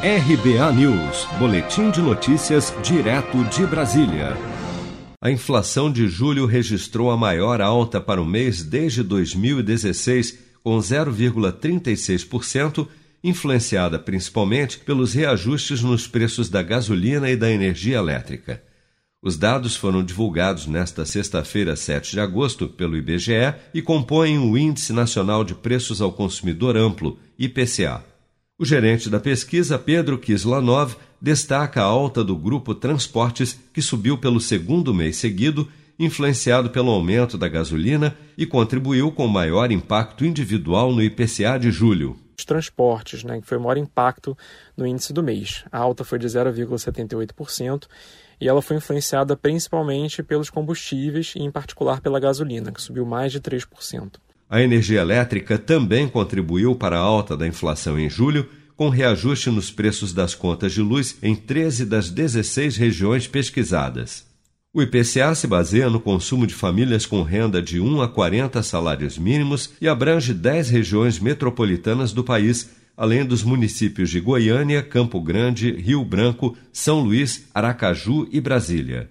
RBA News, Boletim de Notícias, direto de Brasília. A inflação de julho registrou a maior alta para o mês desde 2016, com 0,36%, influenciada principalmente pelos reajustes nos preços da gasolina e da energia elétrica. Os dados foram divulgados nesta sexta-feira, 7 de agosto, pelo IBGE e compõem o Índice Nacional de Preços ao Consumidor Amplo, IPCA. O gerente da pesquisa, Pedro Kislanov, destaca a alta do grupo Transportes, que subiu pelo segundo mês seguido, influenciado pelo aumento da gasolina e contribuiu com maior impacto individual no IPCA de julho. Os transportes, né, que foi o maior impacto no índice do mês. A alta foi de 0,78% e ela foi influenciada principalmente pelos combustíveis e, em particular, pela gasolina, que subiu mais de 3%. A energia elétrica também contribuiu para a alta da inflação em julho, com reajuste nos preços das contas de luz em 13 das 16 regiões pesquisadas. O IPCA se baseia no consumo de famílias com renda de 1 a 40 salários mínimos e abrange 10 regiões metropolitanas do país, além dos municípios de Goiânia, Campo Grande, Rio Branco, São Luís, Aracaju e Brasília.